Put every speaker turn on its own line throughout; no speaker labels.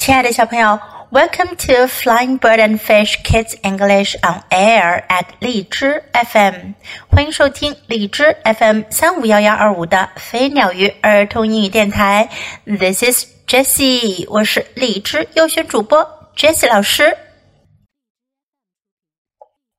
亲爱的小朋友，Welcome to Flying Bird and Fish Kids English on Air at 荔枝 FM，欢迎收听荔枝 FM 三五幺幺二五的飞鸟鱼儿童英语电台。This is Jessie，我是荔枝优选主播 Jessie 老师。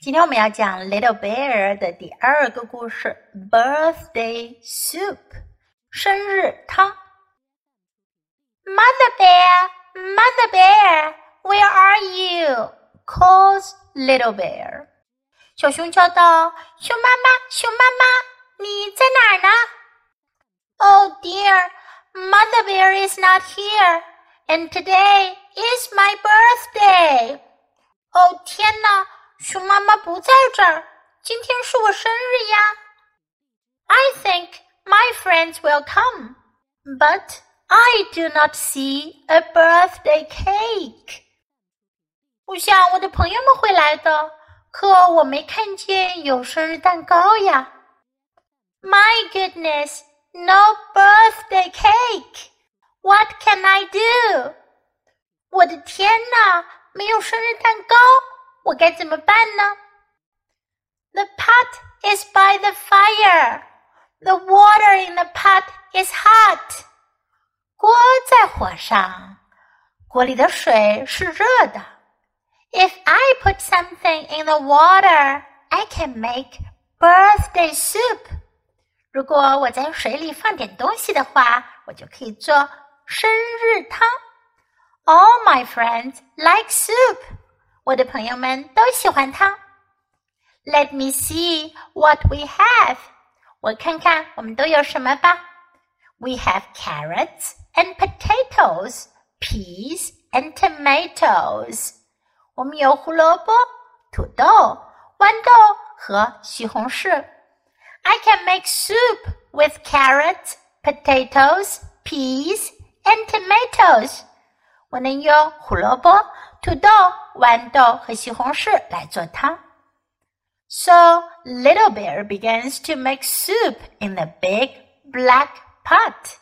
今天我们要讲 Little Bear 的第二个故事，Birthday Soup，生日汤。
Mother Bear。Mother bear, where are you? calls little bear.
小熊叫道：“
熊妈妈，熊妈妈，你在哪儿呢？”
Oh dear,
Mother bear is not here, and today is my birthday.
哦天哪，熊妈妈不在这儿，今天是我生日呀。
I think my friends will come, but
I do not see a birthday cake.
我想我的朋友们会来的，可我没看见有生日蛋糕呀。
My goodness, no birthday cake. What can I do?
我的天哪，没有生日蛋糕，我该怎么办呢？
The pot is by the fire. The water in the pot is hot.
锅在火上，锅里的水是热的。
If I put something in the water, I can make birthday soup.
如果我在水里放点东西的话，我就可以做生日汤。
All my friends like soup.
我的朋友们都喜欢汤。
Let me see what we have.
我看看我们都有什么吧。
We have carrots and potatoes, peas and tomatoes.
我们有胡萝卜、土豆、豌豆和西红柿。
I can make soup with carrots, potatoes, peas and tomatoes.
我能用胡萝卜、土豆、豌豆和西红柿来做汤。
So Little Bear begins to make soup in the big black pot.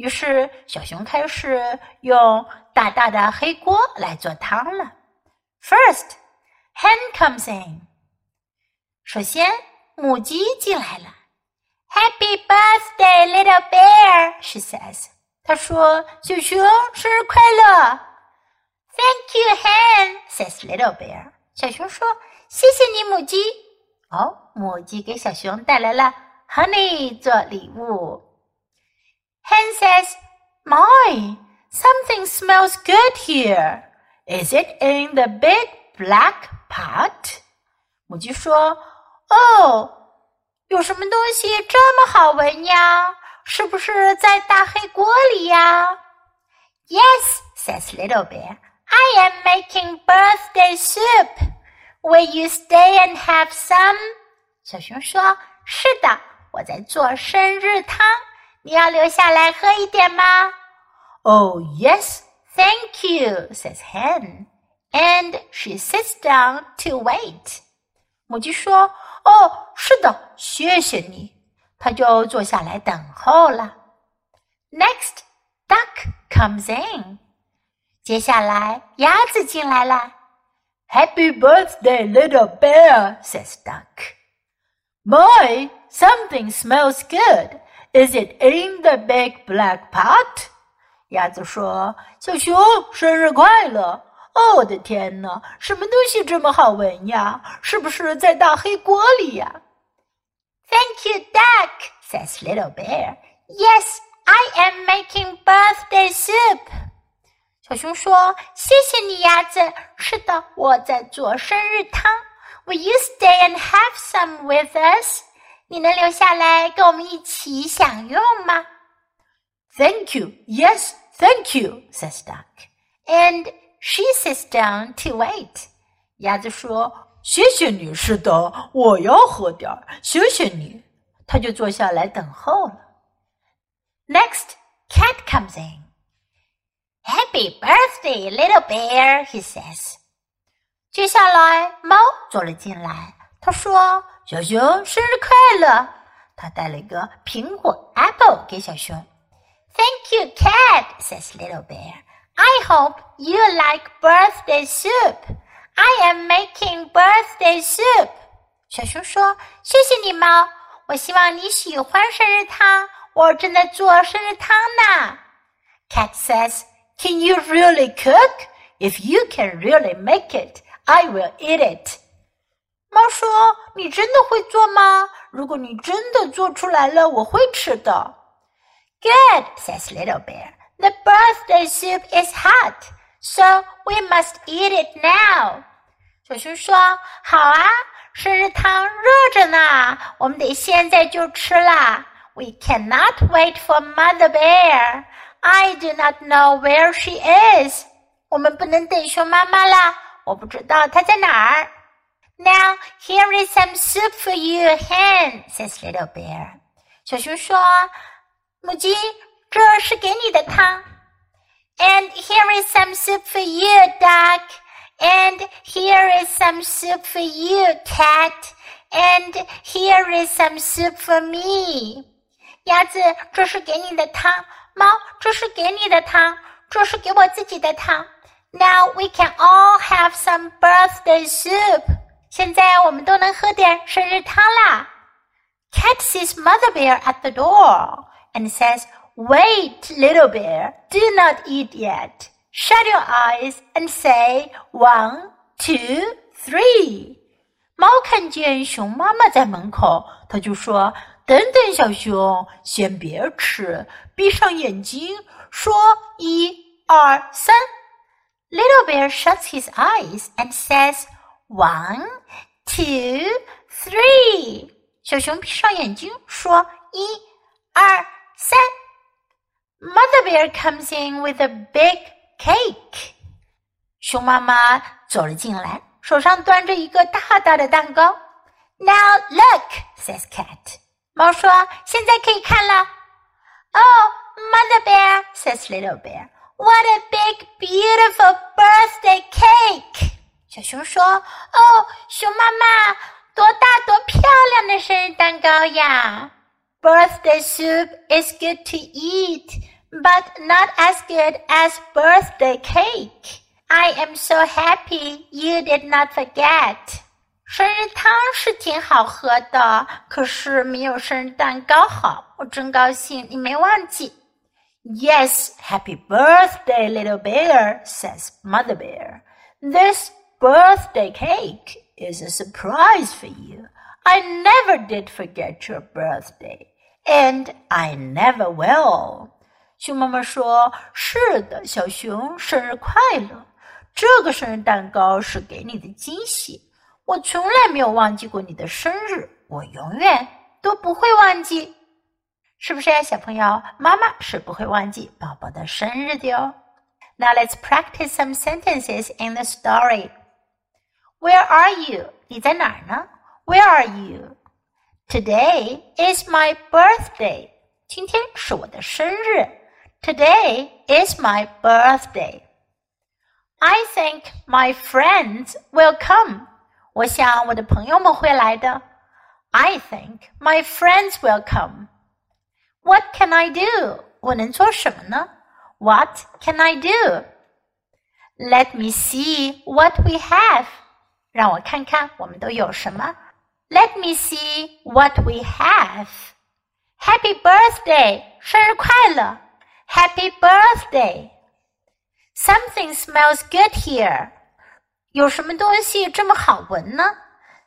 于是，小熊开始用大大的黑锅来做汤了。
First, hen comes in.
首先，母鸡进来了。
Happy birthday, little bear, she says.
她说：“小熊生日快乐。”
Thank you, hen, says little bear.
小熊说：“谢谢你，母鸡。”哦，母鸡给小熊带来了 honey 做礼物。
Hen says, My, something smells good here. Is it in the big black pot?
母鸡说：“哦，有什么东西这么好闻呀？是不是在大黑锅里呀？”
Yes, says Little Bear. I am making birthday soup. Will you stay and have some?
小熊说：“是的，我在做生日汤。” 你要留下来喝一点吗？
Oh yes, thank you, says Hen, and she sits down to wait.
母鸡说：“哦，是的，谢谢你。”它就坐下来等候了。
Next, duck comes in.
接下来，鸭子进来了。
Happy birthday, little bear, says duck. My, something smells good. Is it in the big black pot？
鸭子说：“小熊，生日快乐！哦，我的天哪，什么东西这么好闻呀？是不是在大黑锅里呀？”
Thank you, duck says little bear. Yes, I am making birthday soup.
小熊说：“谢谢你，鸭子。是的，我在做生日汤。
Will you stay and have some with us？”
你能留下来跟我们一起享用吗
？Thank you. Yes, thank you, says Duck.
And she sits down to wait.
鸭子说：“
谢谢你，是的，我要喝点儿。谢谢你。”
他就坐下来等候了。
Next, cat comes in. Happy birthday, little bear, he says.
接下来，猫走了进来。他说：“小熊生日快乐！”他带了一个苹果 apple 给小熊。
Thank you, cat," says little bear. "I
hope you like birthday soup. I am making birthday soup. 小熊说：“谢谢你，猫。我希望你喜欢生日汤。我正在做生日汤呢。”
Cat says, "Can you really cook? If you can really make it, I will eat it."
猫说：“你真的会做吗？如果你真的做出来了，我会吃的。”
Good, says Little Bear. The birthday soup is hot, so we must eat it now. 小熊说：“好啊，生日汤热着呢，我们得现在就吃啦。We cannot wait for Mother Bear. I do not know where she is. 我们不能等熊妈妈啦，我不知道她在哪儿。Now here is some soup for you, Hen, says Little Bear. 小熊说：“母鸡，这是给你的汤。” And here is some soup for you, duck. And here is some soup for you, cat. And here is some soup for me. 鸭子，这是给你的汤；猫，这是给你的汤；这是给我自己的汤。Now we can all have some birthday soup. 现在我们都能喝点生日汤啦。Cat sees Mother Bear at the door and says, Wait, little bear, do not eat yet. Shut your eyes and say one, two, three.
猫看见熊妈妈在门口，它就说：“等等，小熊，先别吃，闭上眼睛，说一二三。”
Little bear shuts his eyes and says one, two, three.
小熊闭上眼睛，说一二三。
Mother bear comes in with a big cake.
熊妈妈走了进来，手上端着一个大大的蛋糕。
Now look, says Cat.
猫说：“现在可以看了。”
Oh, Mother bear, says Little bear. What a big, beautiful birthday cake!
小熊说：“
哦，熊妈妈，多大多漂亮的生日蛋糕呀！” Birthday soup is good to eat but not as good as birthday cake. I am so happy you did not forget.
生日汤是挺好喝的，可是没有生日蛋糕好。我真高兴你没忘记。
Yes, happy birthday, little bear, says Mother Bear. This birthday cake is a surprise for you. I never did forget your birthday, and I never will.
熊妈妈说：“是的，小熊，生日快乐！这个生日蛋糕是给你的惊喜。我从来没有忘记过你的生日，我永远都不会忘记。是不是呀，小朋友？妈妈是不会忘记宝宝的生日的哦。Now let's practice some sentences in the story. Where are you？你在哪儿呢？Where are you? Today is my birthday. 今天是我的生日。Today is my birthday. I think my friends will come. 我想我的朋友们会来的。I think my friends will come. What can I do? 我能做什么呢？What can I do? Let me see what we have. 让我看看我们都有什么。Let me see what we have. Happy birthday! 生日快乐！Happy birthday! Something smells good here. 有什么东西这么好闻呢？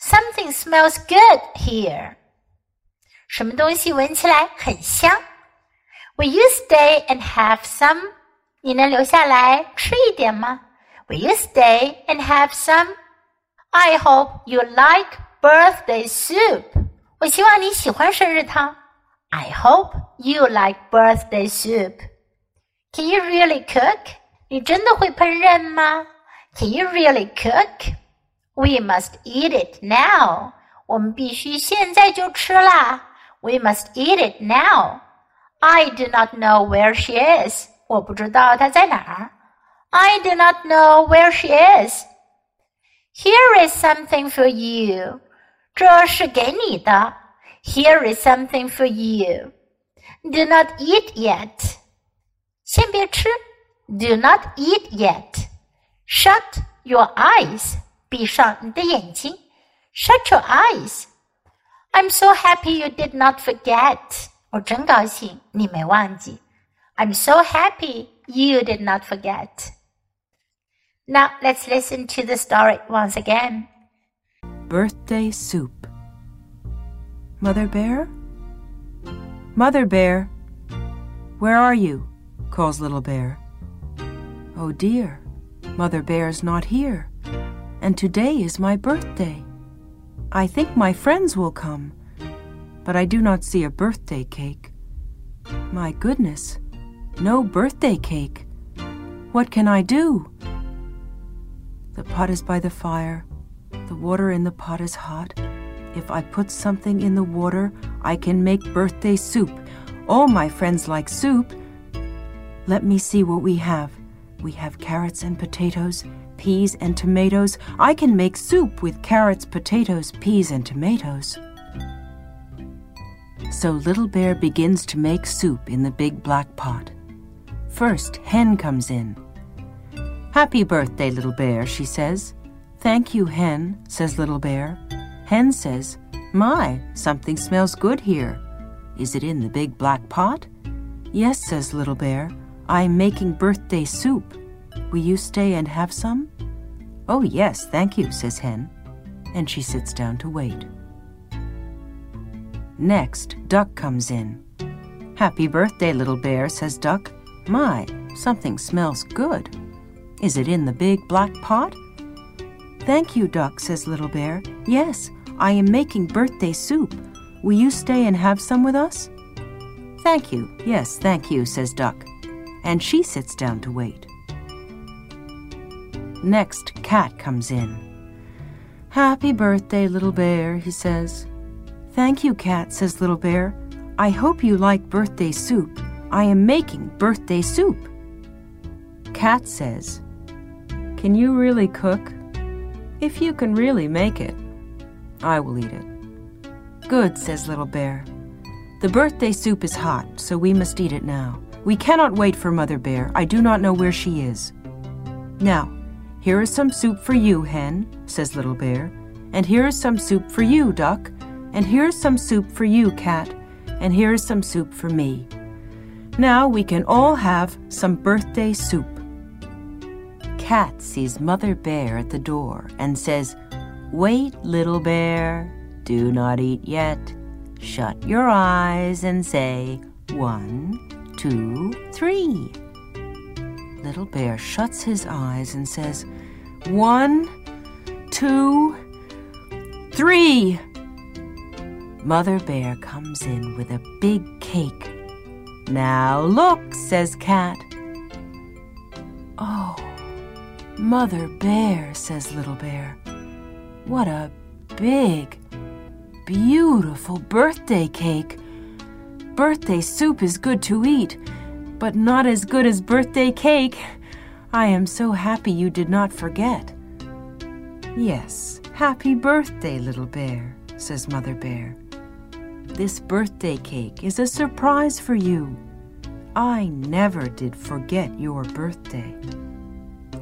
Something smells good here. 什么东西闻起来很香？Will you stay and have some? 你能留下来吃一点吗？Will you stay and have some? I hope you like birthday soup. 我希望你喜欢生日汤。I hope you like birthday soup. Can you really cook? 你真的会烹饪吗？Can you really cook? We must eat it now. 我们必须现在就吃啦。We must eat it now. I do not know where she is. 我不知道她在哪儿。I do not know where she is. Here is something for you. 这是给你的。here is something for you. Do not eat yet. 先别吃，
Do not eat yet. Shut your eyes. 闭上你的眼睛。Shut your eyes. I'm so happy you did not forget. 我真高兴你没忘记。I'm so happy you did not forget. Now let's listen to the story once again.
Birthday soup. Mother Bear? Mother Bear, where are you? calls Little Bear. Oh dear, Mother Bear's not here, and today is my birthday. I think my friends will come, but I do not see a birthday cake. My goodness, no birthday cake. What can I do? The pot is by the fire. The water in the pot is hot. If I put something in the water, I can make birthday soup. All my friends like soup. Let me see what we have. We have carrots and potatoes, peas and tomatoes. I can make soup with carrots, potatoes, peas, and tomatoes. So Little Bear begins to make soup in the big black pot. First, Hen comes in. Happy birthday, Little Bear, she says. Thank you, Hen, says Little Bear. Hen says, My, something smells good here. Is it in the big black pot? Yes, says Little Bear. I'm making birthday soup. Will you stay and have some? Oh, yes, thank you, says Hen. And she sits down to wait. Next, Duck comes in. Happy birthday, Little Bear, says Duck. My, something smells good. Is it in the big black pot? Thank you, Duck, says Little Bear. Yes, I am making birthday soup. Will you stay and have some with us? Thank you. Yes, thank you, says Duck. And she sits down to wait. Next, Cat comes in. Happy birthday, Little Bear, he says. Thank you, Cat, says Little Bear. I hope you like birthday soup. I am making birthday soup. Cat says, Can you really cook? If you can really make it, I will eat it. Good, says Little Bear. The birthday soup is hot, so we must eat it now. We cannot wait for Mother Bear. I do not know where she is. Now, here is some soup for you, Hen, says Little Bear. And here is some soup for you, Duck. And here is some soup for you, Cat. And here is some soup for me. Now we can all have some birthday soup. Cat sees Mother Bear at the door and says, Wait, little bear, do not eat yet. Shut your eyes and say, One, two, three. Little bear shuts his eyes and says, One, two, three. Mother Bear comes in with a big cake. Now look, says Cat. Oh, Mother Bear, says Little Bear. What a big, beautiful birthday cake. Birthday soup is good to eat, but not as good as birthday cake. I am so happy you did not forget. Yes, happy birthday, little bear, says Mother Bear. This birthday cake is a surprise for you. I never did forget your birthday,